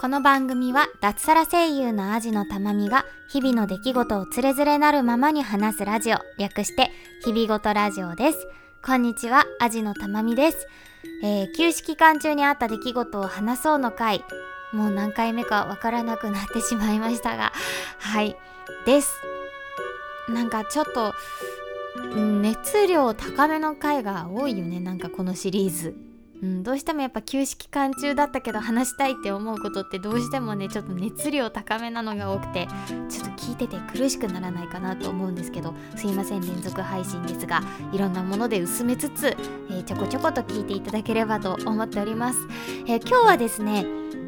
この番組は脱サラ声優のアジのたまみが日々の出来事をつれづれなるままに話すラジオ略して日々ごとラジオです。こんにちはアジのたまみです、えー、休止期間中にあった出来事を話そうの回。もう何回目かわからなくなってしまいましたが。はい。です。なんかちょっと熱量高めの回が多いよねなんかこのシリーズ。うん、どうしてもやっぱ休止期間中だったけど話したいって思うことってどうしてもねちょっと熱量高めなのが多くてちょっと聞いてて苦しくならないかなと思うんですけどすいません連続配信ですがいろんなもので薄めつつ、えー、ちょこちょこと聞いていただければと思っております、えー、今日はですね、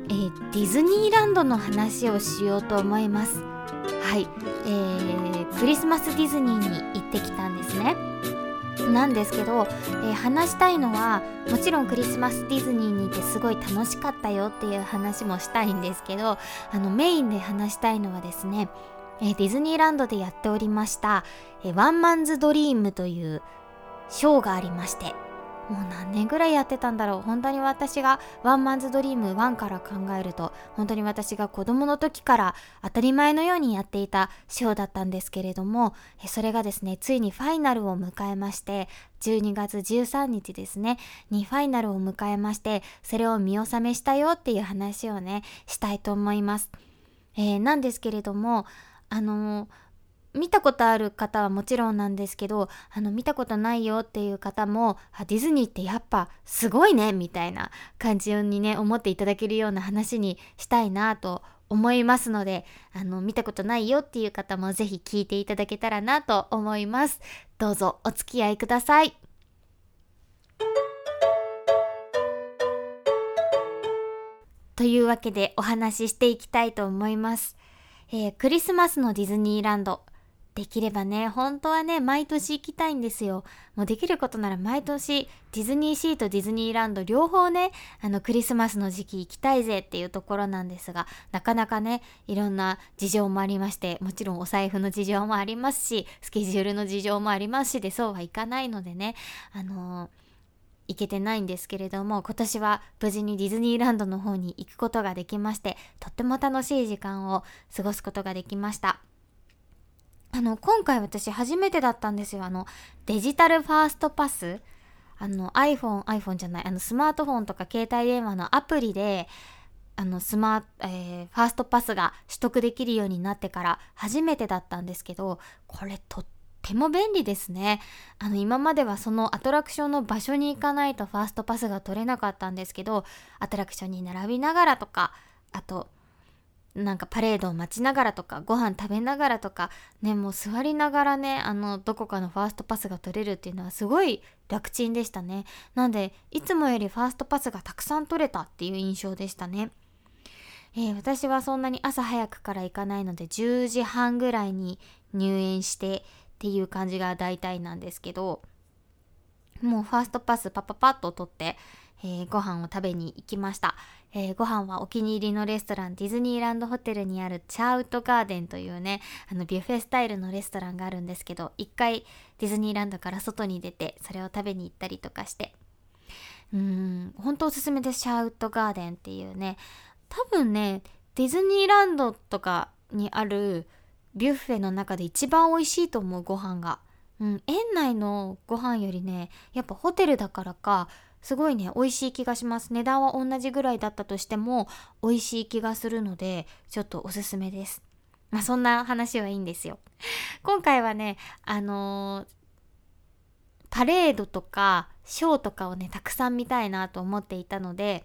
えー、ディズニーランドの話をしようと思います。はい、えー、クリスマスディズニーに行ってきたんですね。なんですけど、えー、話したいのはもちろんクリスマスディズニーにいてすごい楽しかったよっていう話もしたいんですけどあのメインで話したいのはですね、えー、ディズニーランドでやっておりました、えー、ワンマンズドリームというショーがありましてもう何年ぐらいやってたんだろう。本当に私がワンマンズドリーム1から考えると本当に私が子供の時から当たり前のようにやっていたショーだったんですけれどもそれがですねついにファイナルを迎えまして12月13日ですね。にファイナルを迎えましてそれを見納めしたよっていう話をねしたいと思います、えー、なんですけれどもあのー見たことある方はもちろんなんですけどあの見たことないよっていう方もあディズニーってやっぱすごいねみたいな感じにね思っていただけるような話にしたいなと思いますのであの見たことないよっていう方もぜひ聞いていただけたらなと思います。どうぞお付き合いください。というわけでお話ししていきたいと思います、えー、クリスマスのディズニーランド。できればね、本当はね、毎年行きたいんですよ。もうできることなら毎年ディズニーシーとディズニーランド両方ね、あのクリスマスの時期行きたいぜっていうところなんですが、なかなかね、いろんな事情もありまして、もちろんお財布の事情もありますし、スケジュールの事情もありますしで、そうはいかないのでね、あのー行けてないんですけれども今年は無事にディズニーランドの方に行くことができましてとっても楽しい時間を過ごすことができましたあの、今回私初めてだったんですよ。あの、デジタルファーストパス。あの、iPhone、iPhone じゃない、あの、スマートフォンとか携帯電話のアプリで、あの、スマート、えー、ファーストパスが取得できるようになってから初めてだったんですけど、これとっても便利ですね。あの、今まではそのアトラクションの場所に行かないとファーストパスが取れなかったんですけど、アトラクションに並びながらとか、あと、なんかパレードを待ちながらとかご飯食べながらとかねもう座りながらねあのどこかのファーストパスが取れるっていうのはすごい楽ちんでしたね。なんでいつもよりファーストパスがたくさん取れたっていう印象でしたね。えー、私はそんなに朝早くから行かないので10時半ぐらいに入園してっていう感じが大体なんですけどもうファーストパスパパパッと取ってえー、ご飯を食べに行きました、えー、ご飯はお気に入りのレストランディズニーランドホテルにあるチャウトガーデンというねあのビュッフェスタイルのレストランがあるんですけど一回ディズニーランドから外に出てそれを食べに行ったりとかして。うん本当おすすめですチャウトガーデンっていうね。多分ねディズニーランドとかにあるビュッフェの中で一番美味しいと思うご飯が、うん、園内のご飯よりねやっぱホテルだからかすごいね美味しい気がします。値段は同じぐらいだったとしても美味しい気がするのでちょっとおすすめです。まあそんな話はいいんですよ。今回はねあのー、パレードとかショーとかをねたくさん見たいなと思っていたので、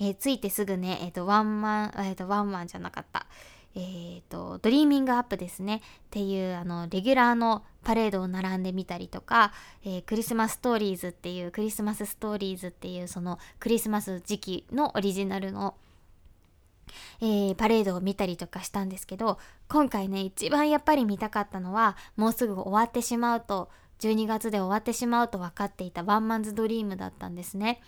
えー、ついてすぐねえっ、ー、とワンマンえっ、とワンマンじゃなかった。えーと、ドリーミングアップですね。っていうあのレギュラーのパレードを並んでみたりとか、えー、クリスマスストーリーズっていうクリスマスストーリーズっていうそのクリスマス時期のオリジナルの、えー、パレードを見たりとかしたんですけど今回ね一番やっぱり見たかったのはもうすぐ終わってしまうと12月で終わってしまうと分かっていたワンマンズドリームだったんですね。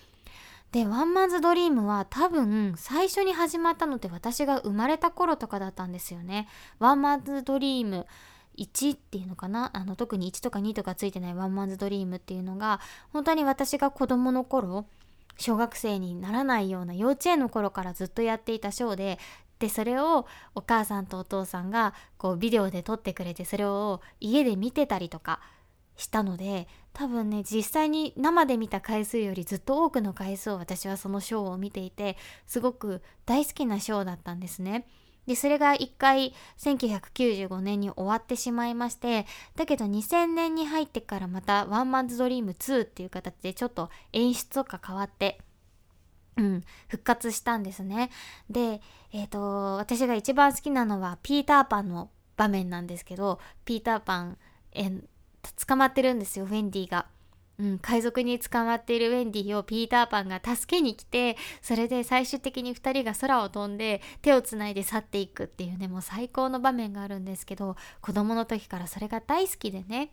でワンマンズドリームは多分最初に始まったのって私が生まれた頃とかだったんですよね。ワンマンズドリーム1っていうのかな？あの特に1とか2とかついてないワンマンズドリームっていうのが本当に私が子供の頃小学生にならないような幼稚園の頃からずっとやっていたショーででそれをお母さんとお父さんがこうビデオで撮ってくれてそれを家で見てたりとかしたので多分ね実際に生で見た回数よりずっと多くの回数を私はそのショーを見ていてすごく大好きなショーだったんですね。でそれが1回1995年に終わってしまいましてだけど2000年に入ってからまた「ワンマンズドリーム2」っていう形でちょっと演出とか変わってうん、復活したんですね。で、えっ、ー、と、私が一番好きなのはピーターパンの場面なんですけど、ピーターパン、え捕まってるんですよ、ウェンディが。うん、海賊に捕まっているウェンディをピーターパンが助けに来てそれで最終的に2人が空を飛んで手をつないで去っていくっていうねもう最高の場面があるんですけど子供の時からそれが大好きでね、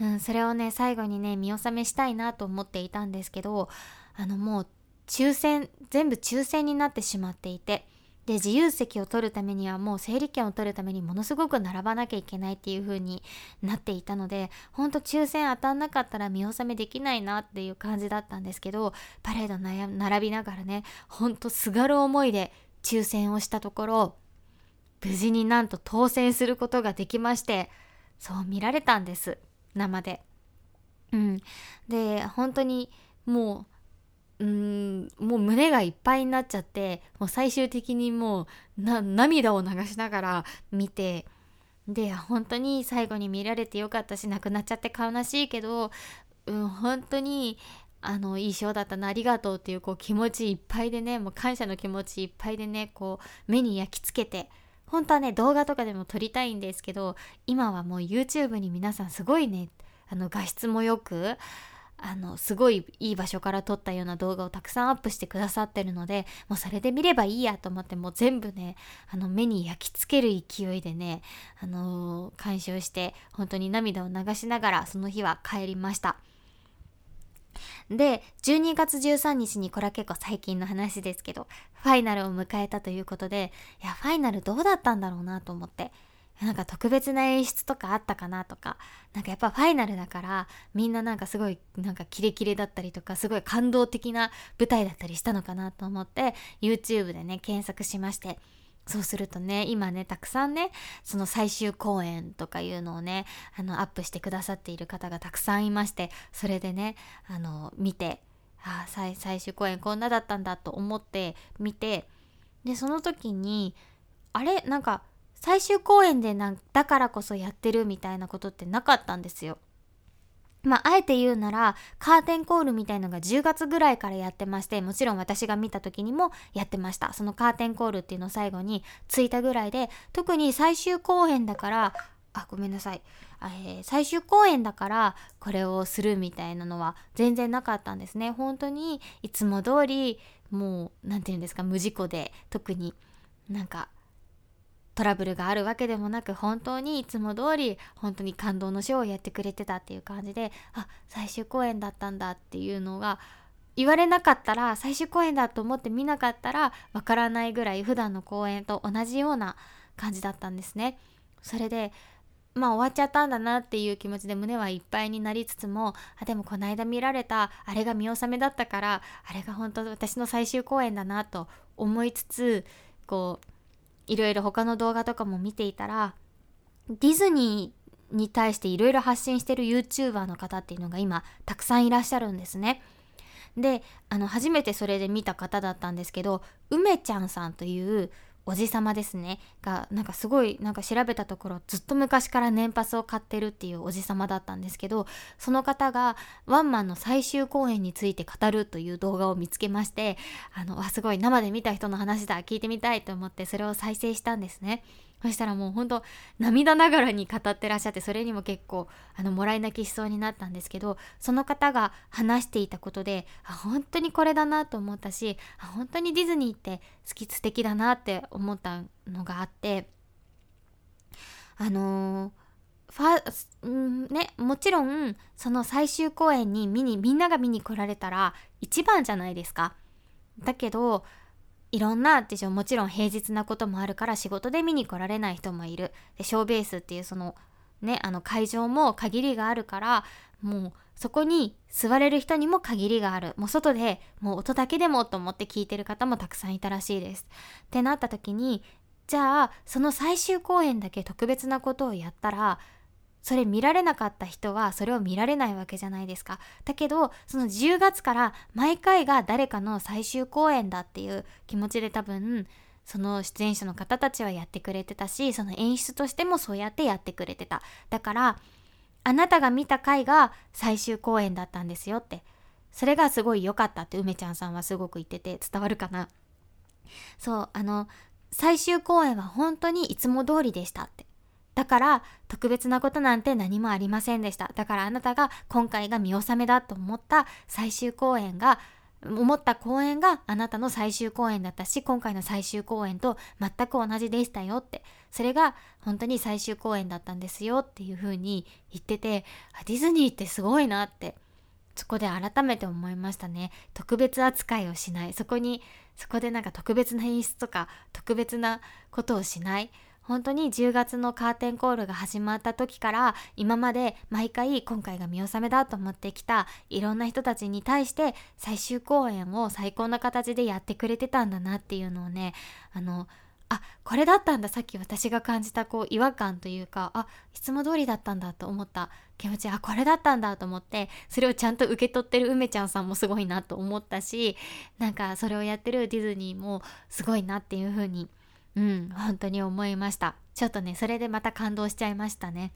うん、それをね最後にね見納めしたいなと思っていたんですけどあのもう抽選全部抽選になってしまっていてで自由席を取るためにはもう整理券を取るためにものすごく並ばなきゃいけないっていう風になっていたのでほんと抽選当たんなかったら見納めできないなっていう感じだったんですけどパレード並びながらねほんとすがる思いで抽選をしたところ無事になんと当選することができましてそう見られたんです生で。うん、で本当にもううんもう胸がいっぱいになっちゃってもう最終的にもう涙を流しながら見てで本当に最後に見られてよかったし亡くなっちゃって悲しいけど、うん、本当にあのいいショーだったなありがとうっていうこう気持ちいっぱいでねもう感謝の気持ちいっぱいでねこう目に焼き付けて本当はね動画とかでも撮りたいんですけど今はもう YouTube に皆さんすごいねあの画質もよくあのすごいいい場所から撮ったような動画をたくさんアップしてくださってるのでもうそれで見ればいいやと思ってもう全部ねあの目に焼き付ける勢いでね、あのー、鑑賞して本当に涙を流しながらその日は帰りました。で12月13日にこれは結構最近の話ですけどファイナルを迎えたということでいやファイナルどうだったんだろうなと思ってなんか特別な演出とかあったかなとかなんかやっぱファイナルだからみんななんかすごいなんかキレキレだったりとかすごい感動的な舞台だったりしたのかなと思って YouTube でね検索しましてそうするとね今ねたくさんねその最終公演とかいうのをねあのアップしてくださっている方がたくさんいましてそれでねあの見てああ最終公演こんなだったんだと思って見てでその時にあれ？なんか最終公演でなだからこそやってるみたいなことってなかったんですよ。まあ、あえて言うなら、カーテンコールみたいのが10月ぐらいからやってまして、もちろん私が見た時にもやってました。そのカーテンコールっていうのを最後についたぐらいで、特に最終公演だから、あ、ごめんなさい。えー、最終公演だからこれをするみたいなのは全然なかったんですね。本当にいつも通りもう何て言うんですか無事故で特になんかトラブルがあるわけでもなく本当にいつも通り本当に感動のショーをやってくれてたっていう感じであ最終公演だったんだっていうのが言われなかったら最終公演だと思って見なかったらわからないぐらい普段の公演と同じような感じだったんですね。それでまあ終わっちゃったんだなっていう気持ちで胸はいっぱいになりつつもあでもこの間見られたあれが見納めだったからあれが本当私の最終公演だなと思いつつこういろいろ他の動画とかも見ていたらディズニーに対していろいろ発信してる YouTuber の方っていうのが今たくさんいらっしゃるんですね。であの初めてそれで見た方だったんですけど梅ちゃんさんというおじさまですねがなんかすごいなんか調べたところずっと昔から年パスを買ってるっていうおじさまだったんですけどその方がワンマンの最終公演について語るという動画を見つけましてあのわすごい生で見た人の話だ聞いてみたいと思ってそれを再生したんですね。そしたらもうほんと涙ながらに語ってらっしゃってそれにも結構あのもらい泣きしそうになったんですけどその方が話していたことであ本当にこれだなと思ったしあ本当にディズニーって好き素敵だなって思ったのがあってあのーファうんね、もちろんその最終公演に見にみんなが見に来られたら一番じゃないですか。だけどいろんなでしょもちろん平日なこともあるから仕事で見に来られない人もいるでショーベースっていうそのねあの会場も限りがあるからもうそこに座れる人にも限りがある。もう外でもう音だけでもと思って聞いてる方もたくさんいたらしいです。ってなった時に、じゃあその最終公演だけ特別なことをやったら、それ見られなかった人はそれを見られないわけじゃないですか。だけど、その10月から毎回が誰かの最終公演だっていう気持ちで多分、その出演者の方たちはやってくれてたし、その演出としてもそうやってやってくれてた。だから、あなたが見た回が最終公演だったんですよって。それがすごい良かったって梅ちゃんさんはすごく言ってて伝わるかな。そう、あの、最終公演は本当にいつも通りでしたって。だから特別なことなんて何もありませんでした。だからあなたが今回が見納めだと思った最終公演が思った公演があなたの最終公演だったし今回の最終公演と全く同じでしたよって。それが本当に最終公演だったんですよっていう風に言っててディズニーってすごいなって。そこで改めて思いましたね。特別扱いをしない。そこにそこでなんか特別な演出とか特別なことをしない。本当に10月のカーテンコールが始まった時から今まで毎回今回が見納めだと思ってきたいろんな人たちに対して最終公演を最高な形でやってくれてたんだなっていうのをねあのあこれだったんださっき私が感じたこう違和感というかあいつも通りだったんだと思った。気持ちあこれだったんだと思ってそれをちゃんと受け取ってる梅ちゃんさんもすごいなと思ったしなんかそれをやってるディズニーもすごいなっていう風にうん、本当に思いました。ちょっとね、それでまた感動しちゃいましたね。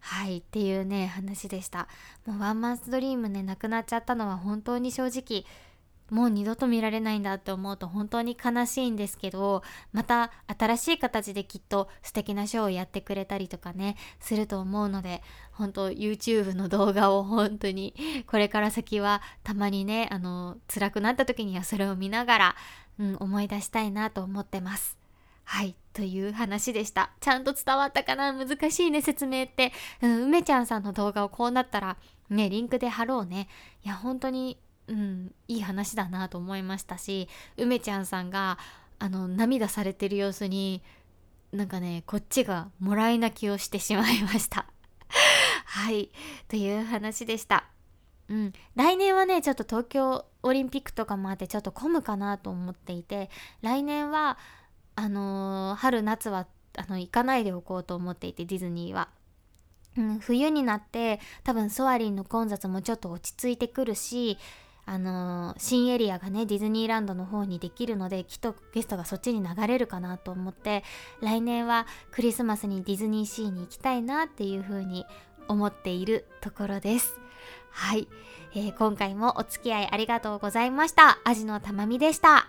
はい、っていうね、話でした。もうワンマンスドリームね、なくなっちゃったのは本当に正直、もう二度と見られないんだって思うと本当に悲しいんですけど、また新しい形できっと素敵なショーをやってくれたりとかね、すると思うので、本当 YouTube の動画を本当に、これから先はたまにね、あの、辛くなった時にはそれを見ながら、うん、思い出したいなと思ってます。はい。という話でした。ちゃんと伝わったかな？難しいね、説明って。うん、梅ちゃんさんの動画をこうなったら、ね、リンクで貼ろうね。いや、本当に、うん、いい話だなと思いましたし、梅ちゃんさんが、あの、涙されてる様子に、なんかね、こっちがもらい泣きをしてしまいました。はい。という話でした。うん、来年はねちょっと東京オリンピックとかもあってちょっと混むかなと思っていて来年はあのー、春夏はあの行かないでおこうと思っていてディズニーは。うん、冬になって多分ソアリンの混雑もちょっと落ち着いてくるしあのー、新エリアがねディズニーランドの方にできるのできっとゲストがそっちに流れるかなと思って来年はクリスマスにディズニーシーに行きたいなっていう風に思っているところです。はい、えー、今回もお付き合いありがとうございました。アジのたまみでした。